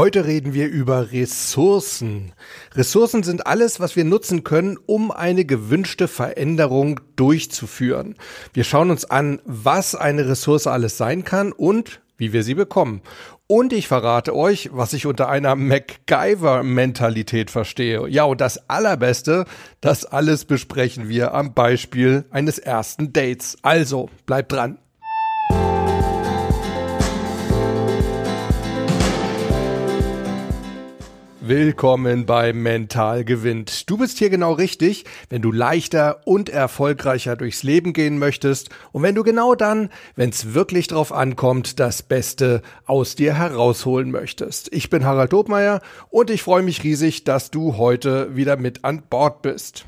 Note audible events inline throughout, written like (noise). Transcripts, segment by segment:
Heute reden wir über Ressourcen. Ressourcen sind alles, was wir nutzen können, um eine gewünschte Veränderung durchzuführen. Wir schauen uns an, was eine Ressource alles sein kann und wie wir sie bekommen. Und ich verrate euch, was ich unter einer MacGyver-Mentalität verstehe. Ja, und das Allerbeste, das alles besprechen wir am Beispiel eines ersten Dates. Also, bleibt dran. Willkommen bei Mental gewinnt. Du bist hier genau richtig, wenn du leichter und erfolgreicher durchs Leben gehen möchtest und wenn du genau dann, wenn es wirklich drauf ankommt, das Beste aus dir herausholen möchtest. Ich bin Harald Dobmeier und ich freue mich riesig, dass du heute wieder mit an Bord bist.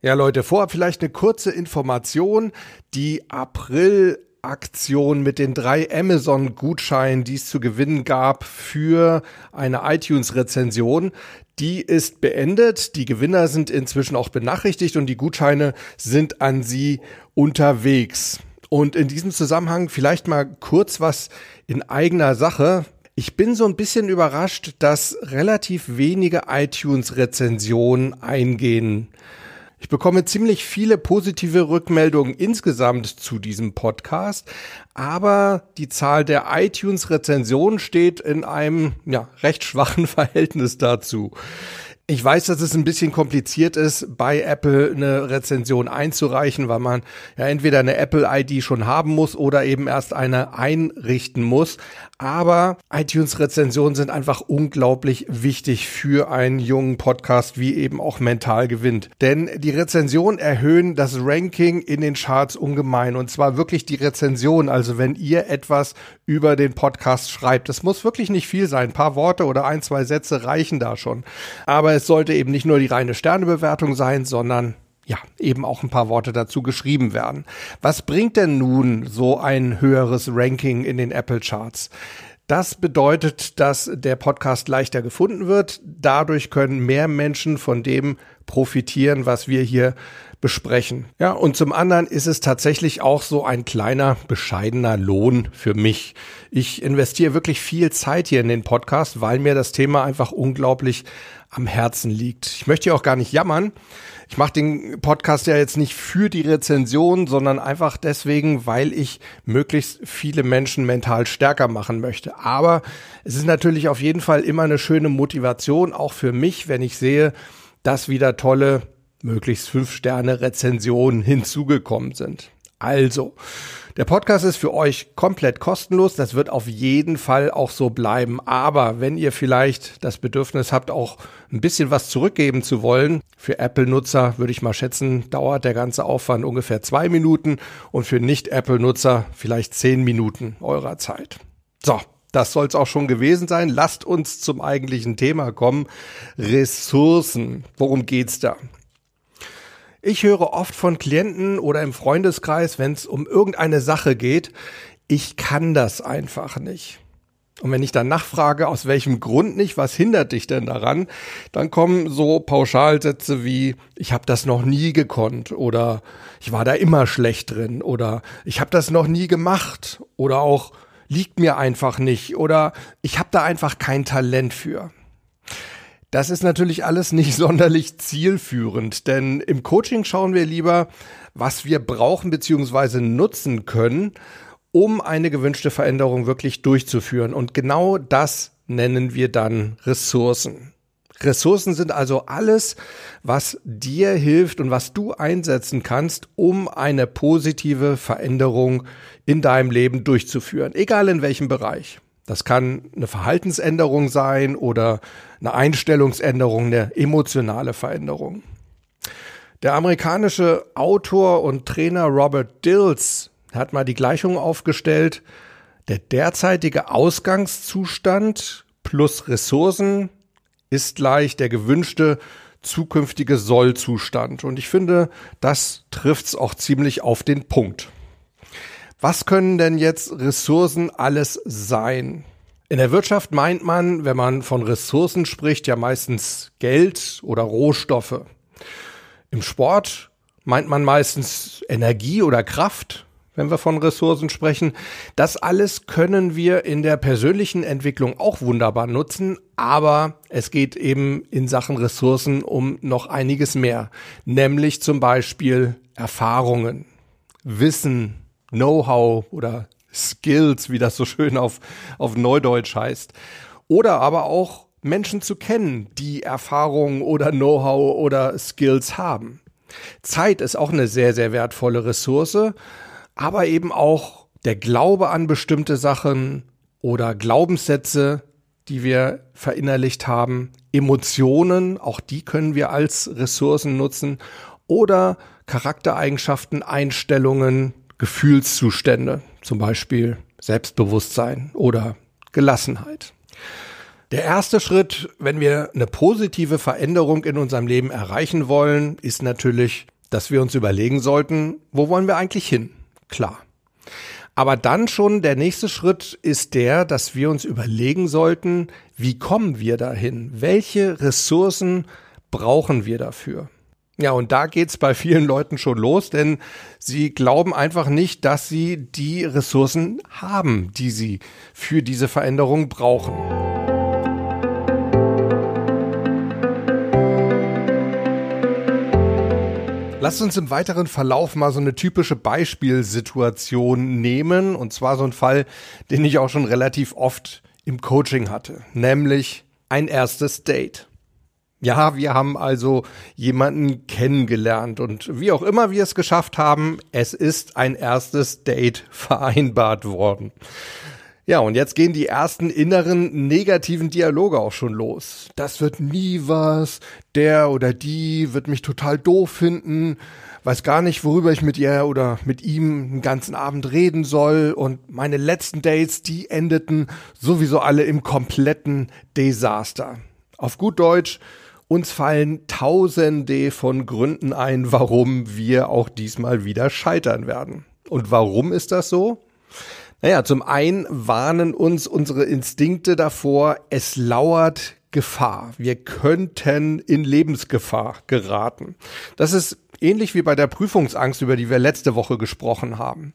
Ja, Leute, vorab vielleicht eine kurze Information. Die April Aktion mit den drei Amazon-Gutscheinen, die es zu gewinnen gab für eine iTunes-Rezension. Die ist beendet. Die Gewinner sind inzwischen auch benachrichtigt und die Gutscheine sind an Sie unterwegs. Und in diesem Zusammenhang vielleicht mal kurz was in eigener Sache. Ich bin so ein bisschen überrascht, dass relativ wenige iTunes-Rezensionen eingehen. Ich bekomme ziemlich viele positive Rückmeldungen insgesamt zu diesem Podcast, aber die Zahl der iTunes-Rezensionen steht in einem ja, recht schwachen (laughs) Verhältnis dazu. Ich weiß, dass es ein bisschen kompliziert ist, bei Apple eine Rezension einzureichen, weil man ja entweder eine Apple-ID schon haben muss oder eben erst eine einrichten muss. Aber iTunes-Rezensionen sind einfach unglaublich wichtig für einen jungen Podcast, wie eben auch mental gewinnt. Denn die Rezensionen erhöhen das Ranking in den Charts ungemein. Und zwar wirklich die Rezension. Also wenn ihr etwas über den Podcast schreibt, das muss wirklich nicht viel sein. Ein paar Worte oder ein, zwei Sätze reichen da schon. Aber es sollte eben nicht nur die reine Sternebewertung sein, sondern ja, eben auch ein paar Worte dazu geschrieben werden. Was bringt denn nun so ein höheres Ranking in den Apple Charts? Das bedeutet, dass der Podcast leichter gefunden wird. Dadurch können mehr Menschen von dem profitieren, was wir hier besprechen. Ja, und zum anderen ist es tatsächlich auch so ein kleiner, bescheidener Lohn für mich. Ich investiere wirklich viel Zeit hier in den Podcast, weil mir das Thema einfach unglaublich am Herzen liegt. Ich möchte hier auch gar nicht jammern. Ich mache den Podcast ja jetzt nicht für die Rezension, sondern einfach deswegen, weil ich möglichst viele Menschen mental stärker machen möchte. Aber es ist natürlich auf jeden Fall immer eine schöne Motivation, auch für mich, wenn ich sehe, dass wieder tolle, möglichst fünf Sterne Rezensionen hinzugekommen sind. Also, der Podcast ist für euch komplett kostenlos. Das wird auf jeden Fall auch so bleiben. Aber wenn ihr vielleicht das Bedürfnis habt, auch ein bisschen was zurückgeben zu wollen, für Apple-Nutzer würde ich mal schätzen, dauert der ganze Aufwand ungefähr zwei Minuten und für Nicht-Apple-Nutzer vielleicht zehn Minuten eurer Zeit. So, das soll es auch schon gewesen sein. Lasst uns zum eigentlichen Thema kommen. Ressourcen. Worum geht's da? Ich höre oft von Klienten oder im Freundeskreis, wenn es um irgendeine Sache geht, ich kann das einfach nicht. Und wenn ich dann nachfrage, aus welchem Grund nicht, was hindert dich denn daran, dann kommen so Pauschalsätze wie, ich habe das noch nie gekonnt oder ich war da immer schlecht drin oder ich habe das noch nie gemacht oder auch liegt mir einfach nicht oder ich habe da einfach kein Talent für. Das ist natürlich alles nicht (laughs) sonderlich zielführend, denn im Coaching schauen wir lieber, was wir brauchen bzw. nutzen können, um eine gewünschte Veränderung wirklich durchzuführen. Und genau das nennen wir dann Ressourcen. Ressourcen sind also alles, was dir hilft und was du einsetzen kannst, um eine positive Veränderung in deinem Leben durchzuführen, egal in welchem Bereich. Das kann eine Verhaltensänderung sein oder eine Einstellungsänderung, eine emotionale Veränderung. Der amerikanische Autor und Trainer Robert Dills hat mal die Gleichung aufgestellt, der derzeitige Ausgangszustand plus Ressourcen ist gleich der gewünschte zukünftige Sollzustand. Und ich finde, das trifft's auch ziemlich auf den Punkt. Was können denn jetzt Ressourcen alles sein? In der Wirtschaft meint man, wenn man von Ressourcen spricht, ja meistens Geld oder Rohstoffe. Im Sport meint man meistens Energie oder Kraft. Wenn wir von Ressourcen sprechen. Das alles können wir in der persönlichen Entwicklung auch wunderbar nutzen, aber es geht eben in Sachen Ressourcen um noch einiges mehr, nämlich zum Beispiel Erfahrungen, Wissen, Know-how oder Skills, wie das so schön auf, auf Neudeutsch heißt. Oder aber auch Menschen zu kennen, die Erfahrungen oder Know-how oder Skills haben. Zeit ist auch eine sehr, sehr wertvolle Ressource, aber eben auch der Glaube an bestimmte Sachen oder Glaubenssätze, die wir verinnerlicht haben, Emotionen, auch die können wir als Ressourcen nutzen oder Charaktereigenschaften, Einstellungen, Gefühlszustände, zum Beispiel Selbstbewusstsein oder Gelassenheit. Der erste Schritt, wenn wir eine positive Veränderung in unserem Leben erreichen wollen, ist natürlich, dass wir uns überlegen sollten, wo wollen wir eigentlich hin? Klar. Aber dann schon der nächste Schritt ist der, dass wir uns überlegen sollten, wie kommen wir dahin? Welche Ressourcen brauchen wir dafür? Ja, und da geht's bei vielen Leuten schon los, denn sie glauben einfach nicht, dass sie die Ressourcen haben, die sie für diese Veränderung brauchen. Lasst uns im weiteren Verlauf mal so eine typische Beispielsituation nehmen. Und zwar so ein Fall, den ich auch schon relativ oft im Coaching hatte. Nämlich ein erstes Date. Ja, wir haben also jemanden kennengelernt und wie auch immer wir es geschafft haben, es ist ein erstes Date vereinbart worden. Ja, und jetzt gehen die ersten inneren negativen Dialoge auch schon los. Das wird nie was, der oder die wird mich total doof finden, weiß gar nicht, worüber ich mit ihr oder mit ihm den ganzen Abend reden soll und meine letzten Dates, die endeten sowieso alle im kompletten Desaster. Auf gut Deutsch, uns fallen tausende von Gründen ein, warum wir auch diesmal wieder scheitern werden. Und warum ist das so? Naja, zum einen warnen uns unsere Instinkte davor, es lauert Gefahr. Wir könnten in Lebensgefahr geraten. Das ist ähnlich wie bei der Prüfungsangst, über die wir letzte Woche gesprochen haben.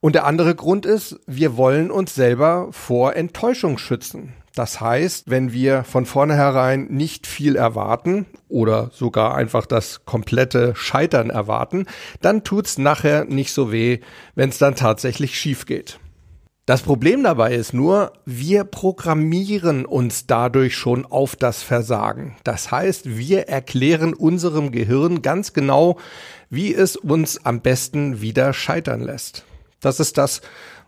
Und der andere Grund ist, wir wollen uns selber vor Enttäuschung schützen. Das heißt, wenn wir von vornherein nicht viel erwarten oder sogar einfach das komplette Scheitern erwarten, dann tut's nachher nicht so weh, wenn es dann tatsächlich schief geht. Das Problem dabei ist nur, wir programmieren uns dadurch schon auf das Versagen. Das heißt, wir erklären unserem Gehirn ganz genau, wie es uns am besten wieder scheitern lässt. Das ist das,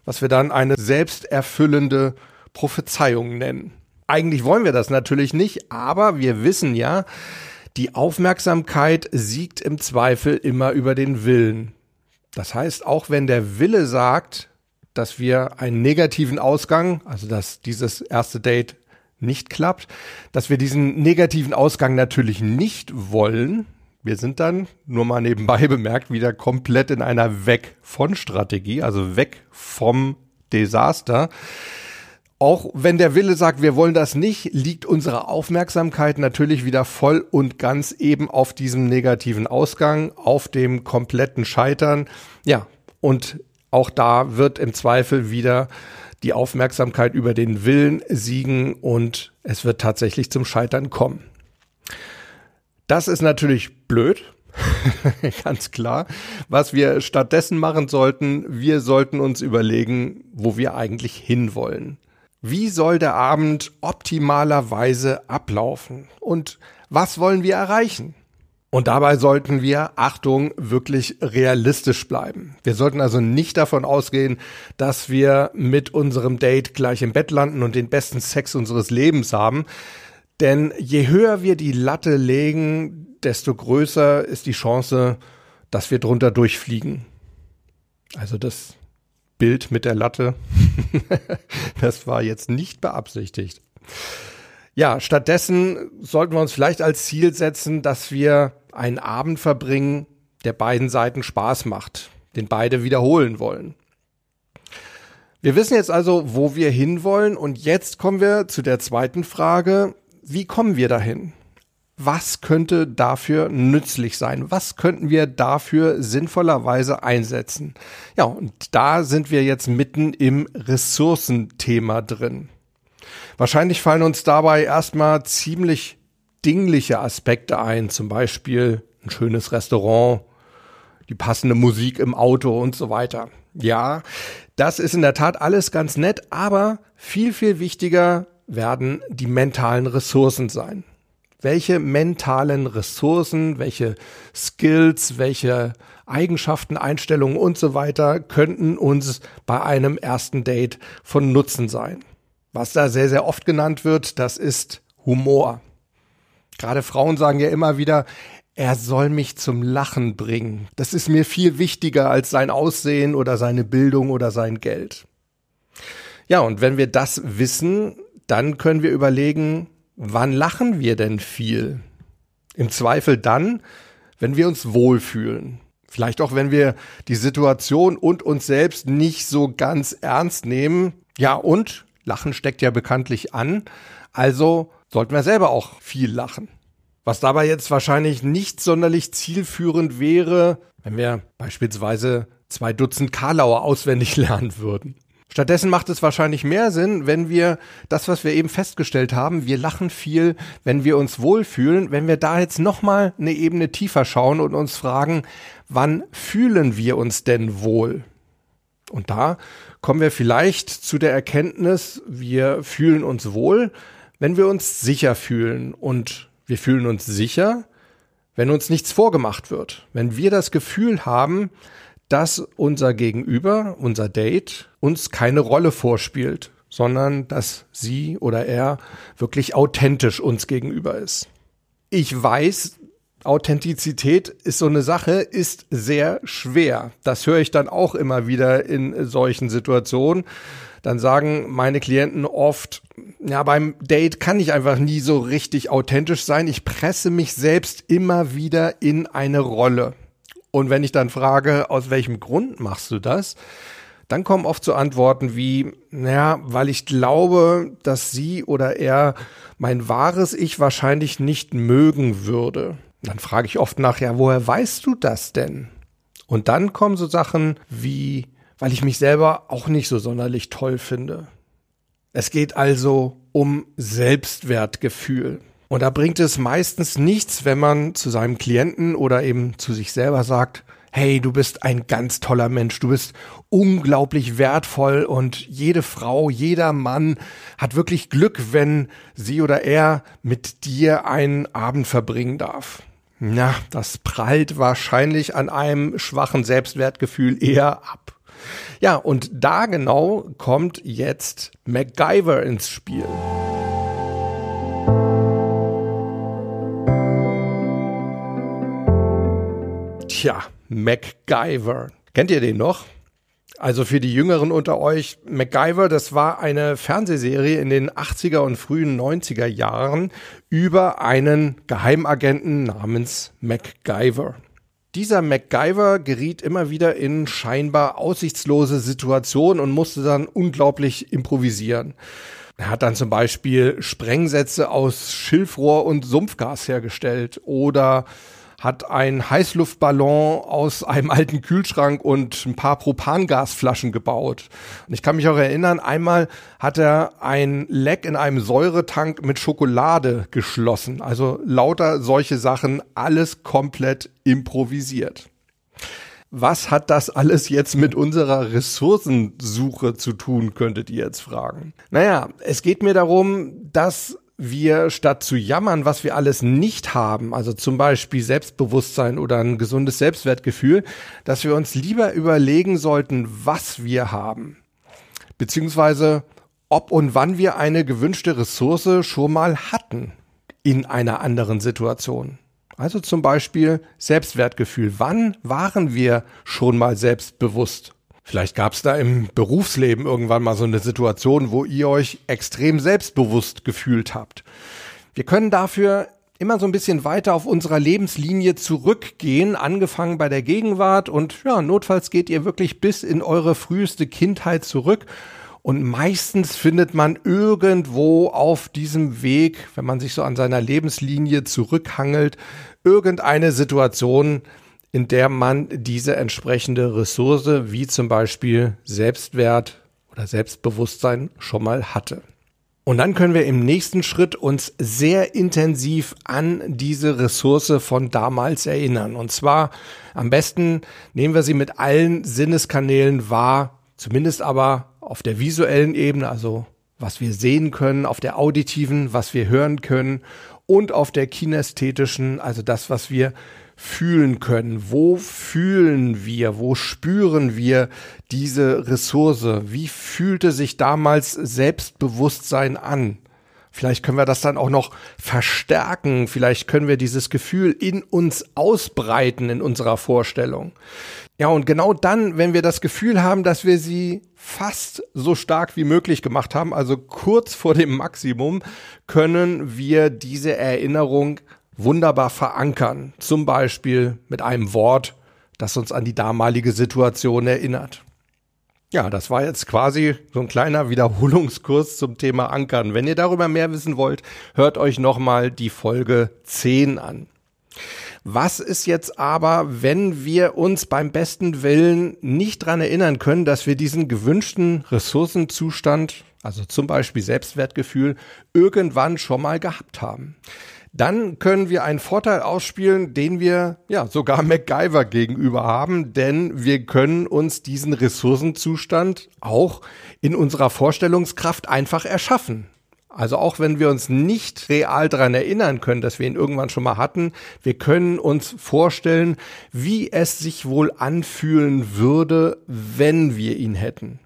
was wir dann eine selbsterfüllende Prophezeiung nennen. Eigentlich wollen wir das natürlich nicht, aber wir wissen ja, die Aufmerksamkeit siegt im Zweifel immer über den Willen. Das heißt, auch wenn der Wille sagt, dass wir einen negativen Ausgang, also dass dieses erste Date nicht klappt, dass wir diesen negativen Ausgang natürlich nicht wollen. Wir sind dann, nur mal nebenbei (laughs) bemerkt, wieder komplett in einer Weg von Strategie, also weg vom Desaster. Auch wenn der Wille sagt, wir wollen das nicht, liegt unsere Aufmerksamkeit natürlich wieder voll und ganz eben auf diesem negativen Ausgang, auf dem kompletten Scheitern. Ja, und auch da wird im Zweifel wieder die Aufmerksamkeit über den Willen siegen und es wird tatsächlich zum Scheitern kommen. Das ist natürlich blöd, (laughs) ganz klar. Was wir stattdessen machen sollten, wir sollten uns überlegen, wo wir eigentlich hinwollen. Wie soll der Abend optimalerweise ablaufen? Und was wollen wir erreichen? Und dabei sollten wir, Achtung, wirklich realistisch bleiben. Wir sollten also nicht davon ausgehen, dass wir mit unserem Date gleich im Bett landen und den besten Sex unseres Lebens haben. Denn je höher wir die Latte legen, desto größer ist die Chance, dass wir drunter durchfliegen. Also das Bild mit der Latte. (laughs) das war jetzt nicht beabsichtigt. Ja, stattdessen sollten wir uns vielleicht als Ziel setzen, dass wir einen Abend verbringen, der beiden Seiten Spaß macht, den beide wiederholen wollen. Wir wissen jetzt also, wo wir hinwollen und jetzt kommen wir zu der zweiten Frage, wie kommen wir dahin? Was könnte dafür nützlich sein? Was könnten wir dafür sinnvollerweise einsetzen? Ja, und da sind wir jetzt mitten im Ressourcenthema drin. Wahrscheinlich fallen uns dabei erstmal ziemlich dingliche Aspekte ein, zum Beispiel ein schönes Restaurant, die passende Musik im Auto und so weiter. Ja, das ist in der Tat alles ganz nett, aber viel, viel wichtiger werden die mentalen Ressourcen sein. Welche mentalen Ressourcen, welche Skills, welche Eigenschaften, Einstellungen und so weiter könnten uns bei einem ersten Date von Nutzen sein? Was da sehr, sehr oft genannt wird, das ist Humor. Gerade Frauen sagen ja immer wieder, er soll mich zum Lachen bringen. Das ist mir viel wichtiger als sein Aussehen oder seine Bildung oder sein Geld. Ja, und wenn wir das wissen, dann können wir überlegen, wann lachen wir denn viel? Im Zweifel dann, wenn wir uns wohlfühlen. Vielleicht auch, wenn wir die Situation und uns selbst nicht so ganz ernst nehmen. Ja, und Lachen steckt ja bekanntlich an. Also sollten wir selber auch viel lachen. Was dabei jetzt wahrscheinlich nicht sonderlich zielführend wäre, wenn wir beispielsweise zwei Dutzend Karlauer auswendig (laughs) lernen würden. Stattdessen macht es wahrscheinlich mehr Sinn, wenn wir das, was wir eben festgestellt haben, wir lachen viel, wenn wir uns wohlfühlen, wenn wir da jetzt nochmal eine Ebene tiefer schauen und uns fragen, wann fühlen wir uns denn wohl? Und da kommen wir vielleicht zu der Erkenntnis, wir fühlen uns wohl, wenn wir uns sicher fühlen. Und wir fühlen uns sicher, wenn uns nichts vorgemacht wird. Wenn wir das Gefühl haben, dass unser Gegenüber, unser Date, uns keine Rolle vorspielt, sondern dass sie oder er wirklich authentisch uns gegenüber ist. Ich weiß, Authentizität ist so eine Sache, ist sehr schwer. Das höre ich dann auch immer wieder in solchen Situationen. Dann sagen meine Klienten oft, ja, beim Date kann ich einfach nie so richtig authentisch sein. Ich presse mich selbst immer wieder in eine Rolle. Und wenn ich dann frage, aus welchem Grund machst du das? Dann kommen oft so Antworten wie, naja, weil ich glaube, dass sie oder er mein wahres Ich wahrscheinlich nicht mögen würde. Dann frage ich oft nach, ja, woher weißt du das denn? Und dann kommen so Sachen wie, weil ich mich selber auch nicht so sonderlich toll finde. Es geht also um Selbstwertgefühl. Und da bringt es meistens nichts, wenn man zu seinem Klienten oder eben zu sich selber sagt, hey, du bist ein ganz toller Mensch, du bist unglaublich wertvoll und jede Frau, jeder Mann hat wirklich Glück, wenn sie oder er mit dir einen Abend verbringen darf. Na, das prallt wahrscheinlich an einem schwachen Selbstwertgefühl eher ab. Ja, und da genau kommt jetzt MacGyver ins Spiel. Tja, MacGyver. Kennt ihr den noch? Also für die Jüngeren unter euch, MacGyver, das war eine Fernsehserie in den 80er und frühen 90er Jahren über einen Geheimagenten namens MacGyver. Dieser MacGyver geriet immer wieder in scheinbar aussichtslose Situationen und musste dann unglaublich improvisieren. Er hat dann zum Beispiel Sprengsätze aus Schilfrohr und Sumpfgas hergestellt oder hat ein Heißluftballon aus einem alten Kühlschrank und ein paar Propangasflaschen gebaut. Und ich kann mich auch erinnern, einmal hat er ein Leck in einem Säuretank mit Schokolade geschlossen. Also lauter solche Sachen, alles komplett improvisiert. Was hat das alles jetzt mit unserer Ressourcensuche zu tun, könntet ihr jetzt fragen. Naja, es geht mir darum, dass wir statt zu jammern, was wir alles nicht haben, also zum Beispiel Selbstbewusstsein oder ein gesundes Selbstwertgefühl, dass wir uns lieber überlegen sollten, was wir haben. Beziehungsweise ob und wann wir eine gewünschte Ressource schon mal hatten in einer anderen Situation. Also zum Beispiel Selbstwertgefühl. Wann waren wir schon mal selbstbewusst? Vielleicht gab es da im Berufsleben irgendwann mal so eine Situation, wo ihr euch extrem selbstbewusst gefühlt habt. Wir können dafür immer so ein bisschen weiter auf unserer Lebenslinie zurückgehen, angefangen bei der Gegenwart und ja, notfalls geht ihr wirklich bis in eure früheste Kindheit zurück Und meistens findet man irgendwo auf diesem Weg, wenn man sich so an seiner Lebenslinie zurückhangelt, irgendeine Situation, in der man diese entsprechende Ressource, wie zum Beispiel Selbstwert oder Selbstbewusstsein, schon mal hatte. Und dann können wir im nächsten Schritt uns sehr intensiv an diese Ressource von damals erinnern. Und zwar am besten nehmen wir sie mit allen Sinneskanälen wahr, zumindest aber auf der visuellen Ebene, also was wir sehen können, auf der auditiven, was wir hören können und auf der kinästhetischen, also das, was wir fühlen können. Wo fühlen wir, wo spüren wir diese Ressource? Wie fühlte sich damals Selbstbewusstsein an? Vielleicht können wir das dann auch noch verstärken. Vielleicht können wir dieses Gefühl in uns ausbreiten in unserer Vorstellung. Ja, und genau dann, wenn wir das Gefühl haben, dass wir sie fast so stark wie möglich gemacht haben, also kurz vor dem Maximum, können wir diese Erinnerung wunderbar verankern. Zum Beispiel mit einem Wort, das uns an die damalige Situation erinnert. Ja, das war jetzt quasi so ein kleiner Wiederholungskurs zum Thema Ankern. Wenn ihr darüber mehr wissen wollt, hört euch nochmal die Folge 10 an. Was ist jetzt aber, wenn wir uns beim besten Willen nicht dran erinnern können, dass wir diesen gewünschten Ressourcenzustand, also zum Beispiel Selbstwertgefühl, irgendwann schon mal gehabt haben? Dann können wir einen Vorteil ausspielen, den wir ja sogar (laughs) MacGyver gegenüber haben, denn wir können uns diesen Ressourcenzustand auch in unserer Vorstellungskraft einfach erschaffen. Also auch wenn wir uns nicht real daran erinnern können, dass wir ihn irgendwann schon mal hatten, wir können uns vorstellen, wie es sich wohl anfühlen würde, wenn wir ihn hätten.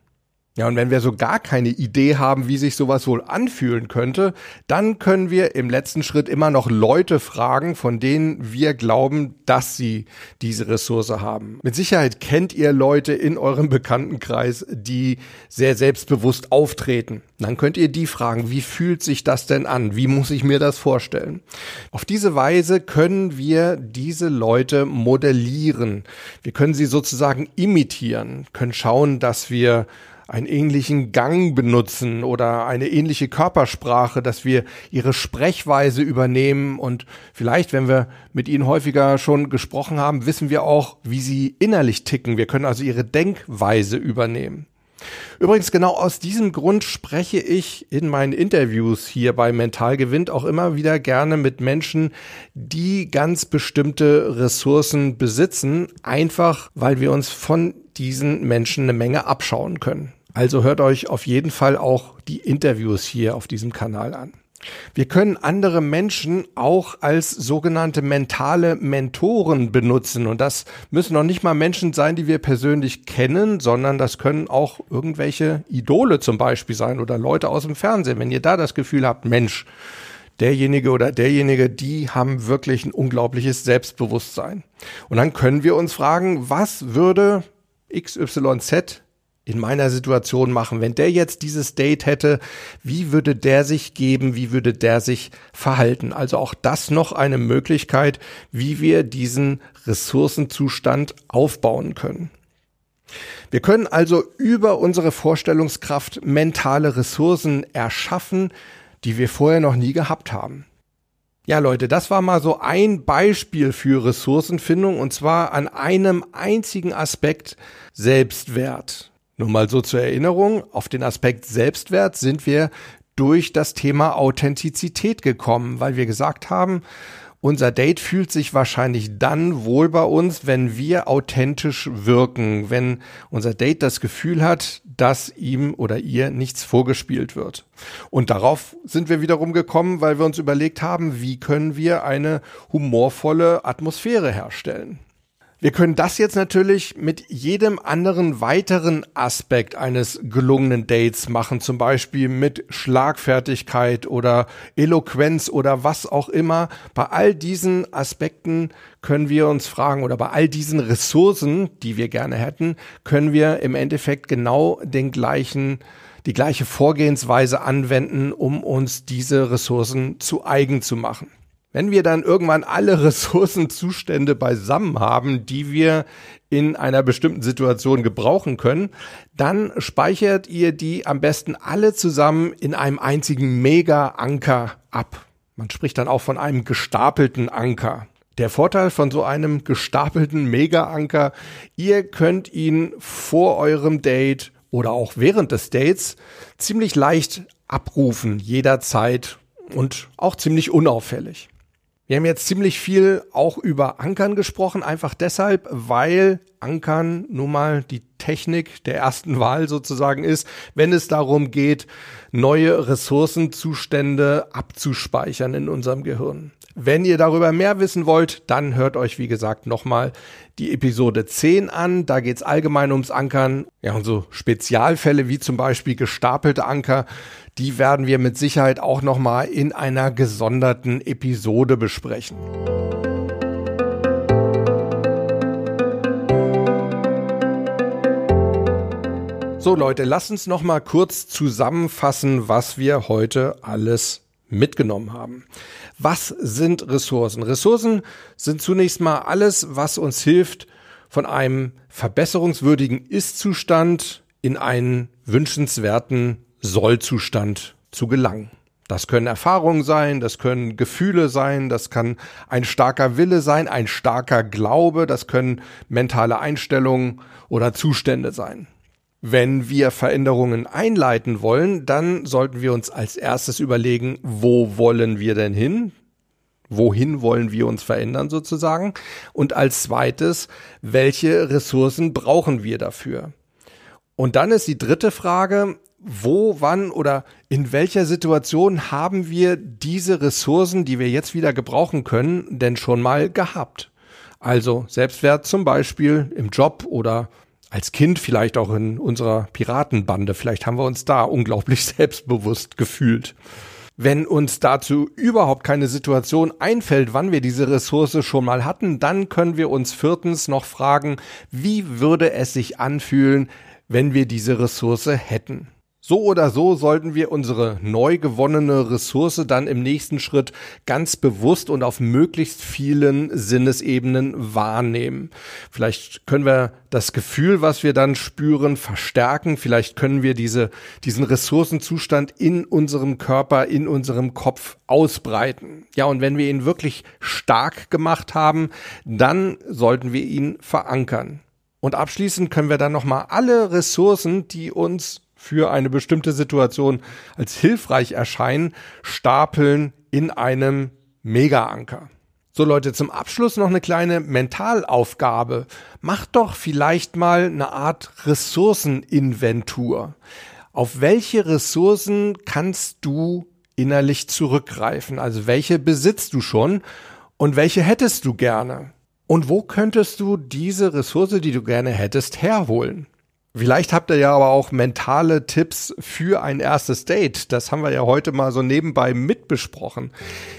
Ja, und wenn wir so gar keine Idee haben, wie sich sowas wohl anfühlen könnte, dann können wir im letzten Schritt immer noch Leute fragen, von denen wir glauben, dass sie diese Ressource haben. Mit Sicherheit kennt ihr Leute in eurem Bekanntenkreis, die sehr selbstbewusst auftreten. Dann könnt ihr die fragen, wie fühlt sich das denn an? Wie muss ich mir das vorstellen? Auf diese Weise können wir diese Leute modellieren. Wir können sie sozusagen imitieren, können schauen, dass wir einen ähnlichen Gang benutzen oder eine ähnliche Körpersprache, dass wir ihre Sprechweise übernehmen und vielleicht, wenn wir mit ihnen häufiger schon gesprochen haben, wissen wir auch, wie sie innerlich ticken. Wir können also ihre Denkweise übernehmen. Übrigens, genau aus diesem Grund spreche ich in meinen Interviews hier bei Mental Gewinnt auch immer wieder gerne mit Menschen, die ganz bestimmte Ressourcen besitzen, einfach weil wir uns von diesen Menschen eine Menge abschauen können. Also hört euch auf jeden Fall auch die Interviews hier auf diesem Kanal an. Wir können andere Menschen auch als sogenannte mentale Mentoren benutzen. Und das müssen noch nicht mal Menschen sein, die wir persönlich kennen, sondern das können auch irgendwelche Idole zum Beispiel sein oder Leute aus dem Fernsehen. Wenn ihr da das Gefühl habt, Mensch, derjenige oder derjenige, die haben wirklich ein unglaubliches Selbstbewusstsein. Und dann können wir uns fragen, was würde XYZ in meiner Situation machen? Wenn der jetzt dieses Date hätte, wie würde der sich geben? Wie würde der sich verhalten? Also auch das noch eine Möglichkeit, wie wir diesen Ressourcenzustand aufbauen können. Wir können also über unsere Vorstellungskraft mentale Ressourcen erschaffen, die wir vorher noch nie gehabt haben. Ja, Leute, das war mal so ein Beispiel für Ressourcenfindung und zwar an einem einzigen Aspekt Selbstwert. Nur mal so zur Erinnerung, auf den Aspekt Selbstwert sind wir durch das Thema Authentizität gekommen, weil wir gesagt haben, unser Date fühlt sich wahrscheinlich dann wohl bei uns, wenn wir authentisch wirken, wenn unser Date das Gefühl hat, dass ihm oder ihr nichts vorgespielt wird. Und darauf sind wir wiederum gekommen, weil wir uns überlegt haben, wie können wir eine humorvolle Atmosphäre herstellen. Wir können das jetzt natürlich mit jedem anderen weiteren Aspekt eines gelungenen Dates machen, zum Beispiel mit Schlagfertigkeit oder Eloquenz oder was auch immer. Bei all diesen Aspekten können wir uns fragen oder bei all diesen Ressourcen, die wir gerne hätten, können wir im Endeffekt genau den gleichen die gleiche Vorgehensweise anwenden, um uns diese Ressourcen zu eigen zu machen. Wenn wir dann irgendwann alle (laughs) Ressourcenzustände beisammen haben, die wir in einer bestimmten Situation gebrauchen können, dann speichert ihr die am besten alle zusammen in einem einzigen Mega-Anker ab. Man spricht dann auch von einem gestapelten Anker. Der Vorteil von so einem gestapelten Mega-Anker, ihr könnt ihn vor eurem Date oder auch während des Dates ziemlich leicht abrufen, jederzeit und auch ziemlich unauffällig. Wir haben jetzt ziemlich viel auch über Ankern gesprochen, einfach deshalb, weil Ankern nun mal die Technik der ersten Wahl sozusagen ist, wenn es darum geht, neue Ressourcenzustände abzuspeichern in unserem Gehirn. Wenn ihr darüber mehr wissen wollt, dann hört euch, wie gesagt, nochmal die Episode 10 an. Da geht's allgemein ums Ankern. Ja, und so Spezialfälle wie zum Beispiel gestapelte Anker, die werden wir mit Sicherheit auch nochmal in einer gesonderten Episode besprechen. So Leute, lasst uns noch mal kurz zusammenfassen, was wir heute alles mitgenommen haben. Was sind Ressourcen? Ressourcen sind zunächst mal alles, was uns hilft, von einem verbesserungswürdigen Ist-Zustand in einen wünschenswerten Soll-Zustand zu gelangen. Das können Erfahrungen sein, das können Gefühle sein, das kann ein starker Wille sein, ein starker Glaube, das können mentale Einstellungen oder Zustände sein. Wenn wir Veränderungen einleiten wollen, dann sollten wir uns als erstes überlegen, wo wollen wir denn hin? Wohin wollen wir uns verändern sozusagen? Und als zweites, welche Ressourcen brauchen wir dafür? Und dann ist die dritte Frage, wo, wann oder in welcher Situation haben wir diese Ressourcen, die wir jetzt wieder gebrauchen können, denn schon mal gehabt? Also Selbstwert zum Beispiel im Job oder als Kind vielleicht auch in unserer Piratenbande. Vielleicht haben wir uns da unglaublich (laughs) selbstbewusst gefühlt. Wenn uns dazu überhaupt keine Situation einfällt, wann wir diese Ressource schon mal hatten, dann können wir uns viertens noch fragen, wie würde es sich anfühlen, wenn wir diese Ressource hätten. So oder so sollten wir unsere neu gewonnene Ressource dann im nächsten Schritt ganz bewusst und auf möglichst vielen Sinnesebenen wahrnehmen. Vielleicht können wir das Gefühl, was wir dann spüren, verstärken. Vielleicht können wir diese, diesen Ressourcenzustand in unserem Körper, in unserem Kopf ausbreiten. Ja, und wenn wir ihn wirklich stark gemacht haben, dann sollten wir ihn verankern. Und abschließend können wir dann nochmal alle Ressourcen, die uns für eine bestimmte Situation als hilfreich erscheinen, stapeln in einem Mega-Anker. So Leute, zum Abschluss noch eine kleine Mentalaufgabe. Macht doch vielleicht mal eine Art Ressourceninventur. Auf welche Ressourcen kannst du innerlich zurückgreifen? Also welche besitzt du schon und welche hättest du gerne? Und wo könntest du diese Ressource, die du gerne hättest, herholen? Vielleicht habt ihr ja aber auch mentale Tipps für ein erstes Date. Das haben wir ja heute mal so nebenbei mitbesprochen.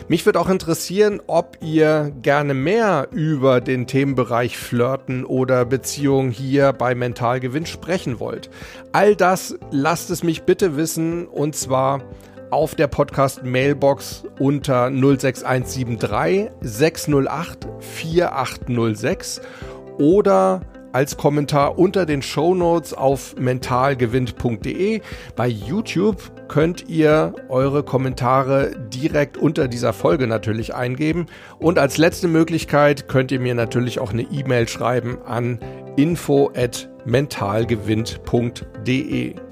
Mich würde auch interessieren, ob ihr gerne mehr über den Themenbereich Flirten oder Beziehung hier bei Mental Gewinn sprechen wollt. All das lasst es mich bitte wissen und zwar auf der Podcast Mailbox unter 06173 608 4806 oder als Kommentar unter den Show Notes auf mentalgewinnt.de. Bei YouTube könnt ihr eure Kommentare direkt unter dieser Folge natürlich eingeben. Und als letzte Möglichkeit könnt ihr mir natürlich auch eine E-Mail schreiben an info at mentalgewinnt.de.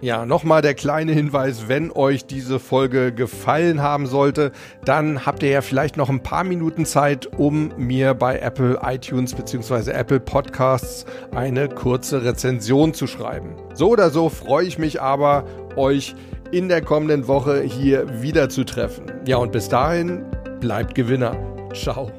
Ja, nochmal der kleine Hinweis, wenn euch diese Folge gefallen haben sollte, dann habt ihr ja vielleicht noch ein paar Minuten Zeit, um mir bei Apple iTunes bzw. Apple Podcasts eine kurze Rezension zu schreiben. So oder so freue ich mich aber, euch in der kommenden Woche hier wieder zu treffen. Ja, und bis dahin bleibt Gewinner. Ciao.